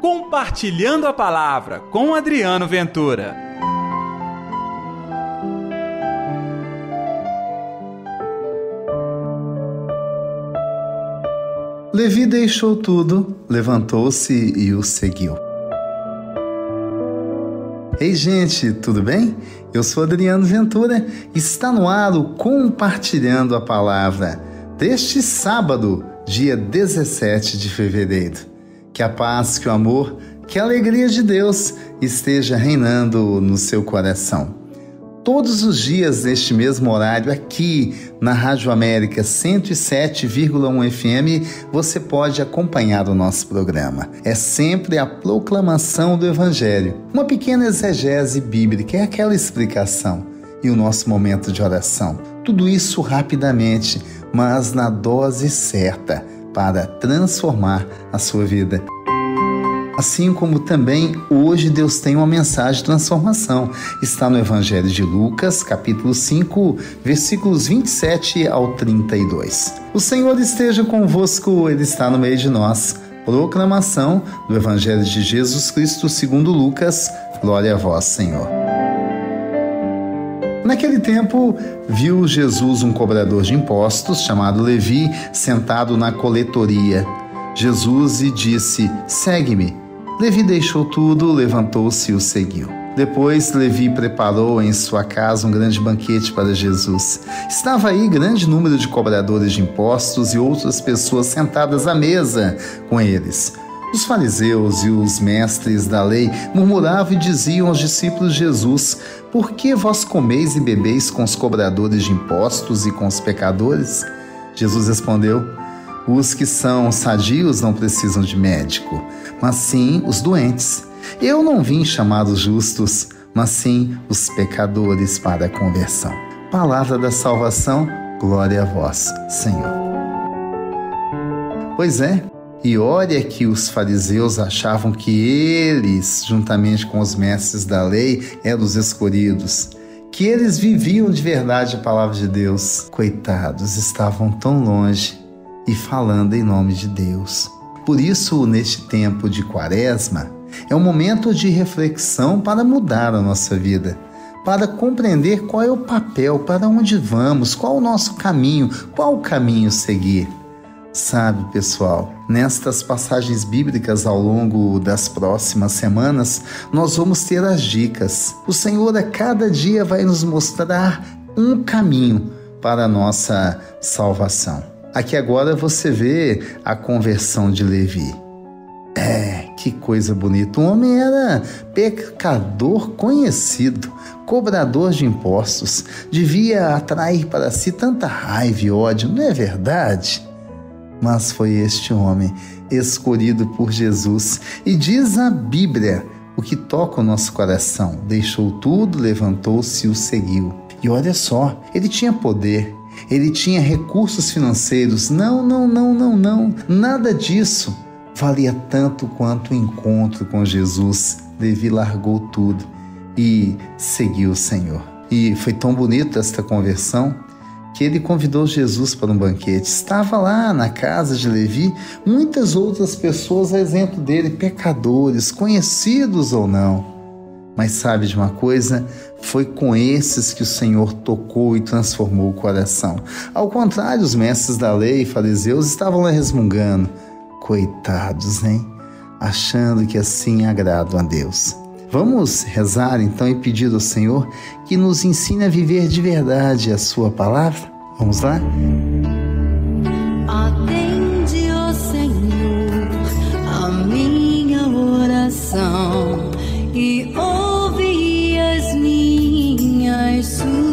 Compartilhando a Palavra com Adriano Ventura. Levi deixou tudo, levantou-se e o seguiu. Ei, gente, tudo bem? Eu sou Adriano Ventura. Está no ar o Compartilhando a Palavra deste sábado, dia 17 de fevereiro. Que a paz, que o amor, que a alegria de Deus esteja reinando no seu coração. Todos os dias, neste mesmo horário, aqui na Rádio América 107,1 FM, você pode acompanhar o nosso programa. É sempre a proclamação do Evangelho, uma pequena exegese bíblica, é aquela explicação, e o nosso momento de oração. Tudo isso rapidamente, mas na dose certa para transformar a sua vida. Assim como também hoje Deus tem uma mensagem de transformação. Está no Evangelho de Lucas, capítulo 5, versículos 27 ao 32. O Senhor esteja convosco, Ele está no meio de nós. Proclamação do Evangelho de Jesus Cristo segundo Lucas. Glória a vós, Senhor. Naquele tempo, viu Jesus um cobrador de impostos chamado Levi sentado na coletoria. Jesus lhe disse: Segue-me. Levi deixou tudo, levantou-se e o seguiu. Depois, Levi preparou em sua casa um grande banquete para Jesus. Estava aí grande número de cobradores de impostos e outras pessoas sentadas à mesa com eles. Os fariseus e os mestres da lei murmuravam e diziam aos discípulos de Jesus: Por que vós comeis e bebeis com os cobradores de impostos e com os pecadores? Jesus respondeu: Os que são sadios não precisam de médico, mas sim os doentes. Eu não vim chamar os justos, mas sim os pecadores para a conversão. Palavra da salvação, glória a vós, Senhor. Pois é, e olha que os fariseus achavam que eles, juntamente com os mestres da lei, eram os escolhidos, que eles viviam de verdade a palavra de Deus. Coitados, estavam tão longe e falando em nome de Deus. Por isso, neste tempo de Quaresma, é um momento de reflexão para mudar a nossa vida, para compreender qual é o papel, para onde vamos, qual o nosso caminho, qual o caminho seguir. Sabe, pessoal, nestas passagens bíblicas ao longo das próximas semanas, nós vamos ter as dicas. O Senhor a cada dia vai nos mostrar um caminho para a nossa salvação. Aqui agora você vê a conversão de Levi. É, que coisa bonita. O homem era pecador conhecido, cobrador de impostos, devia atrair para si tanta raiva e ódio, não é verdade? Mas foi este homem escolhido por Jesus. E diz a Bíblia o que toca o nosso coração: deixou tudo, levantou-se e o seguiu. E olha só, ele tinha poder, ele tinha recursos financeiros. Não, não, não, não, não, nada disso valia tanto quanto o encontro com Jesus. Levi largou tudo e seguiu o Senhor. E foi tão bonita esta conversão que ele convidou Jesus para um banquete. Estava lá na casa de Levi muitas outras pessoas, a exemplo dele, pecadores, conhecidos ou não. Mas sabe de uma coisa? Foi com esses que o Senhor tocou e transformou o coração. Ao contrário, os mestres da lei e fariseus estavam lá resmungando. Coitados, hein? Achando que assim agradam a Deus. Vamos rezar então e pedir ao Senhor que nos ensine a viver de verdade a Sua palavra? Vamos lá? Atende, ó Senhor, a minha oração e ouve as minhas súplicas.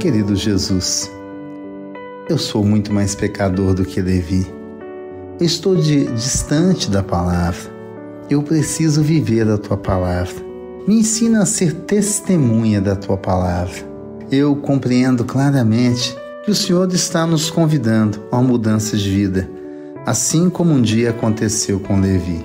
Querido Jesus, eu sou muito mais pecador do que Levi. Estou de, distante da palavra. Eu preciso viver a tua palavra. Me ensina a ser testemunha da tua palavra. Eu compreendo claramente que o Senhor está nos convidando a uma mudança de vida, assim como um dia aconteceu com Levi.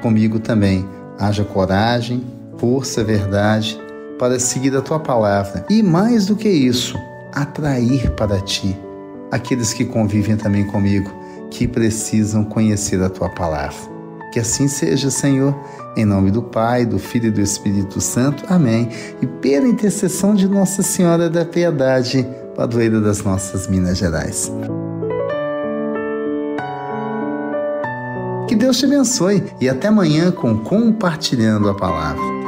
Comigo também, haja coragem, força, verdade para seguir a tua palavra e, mais do que isso, atrair para ti aqueles que convivem também comigo, que precisam conhecer a tua palavra. Que assim seja, Senhor, em nome do Pai, do Filho e do Espírito Santo. Amém. E pela intercessão de Nossa Senhora da Piedade, padroeira das nossas Minas Gerais. Que Deus te abençoe e até amanhã com Compartilhando a Palavra.